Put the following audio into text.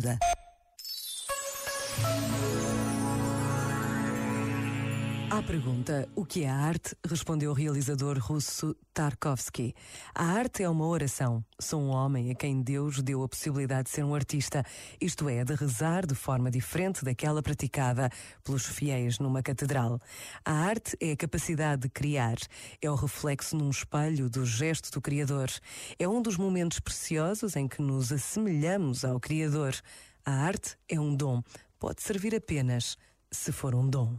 vida. À pergunta o que é arte, respondeu o realizador russo Tarkovsky. A arte é uma oração. Sou um homem a quem Deus deu a possibilidade de ser um artista, isto é, de rezar de forma diferente daquela praticada pelos fiéis numa catedral. A arte é a capacidade de criar, é o reflexo num espelho do gesto do Criador. É um dos momentos preciosos em que nos assemelhamos ao Criador. A arte é um dom, pode servir apenas se for um dom.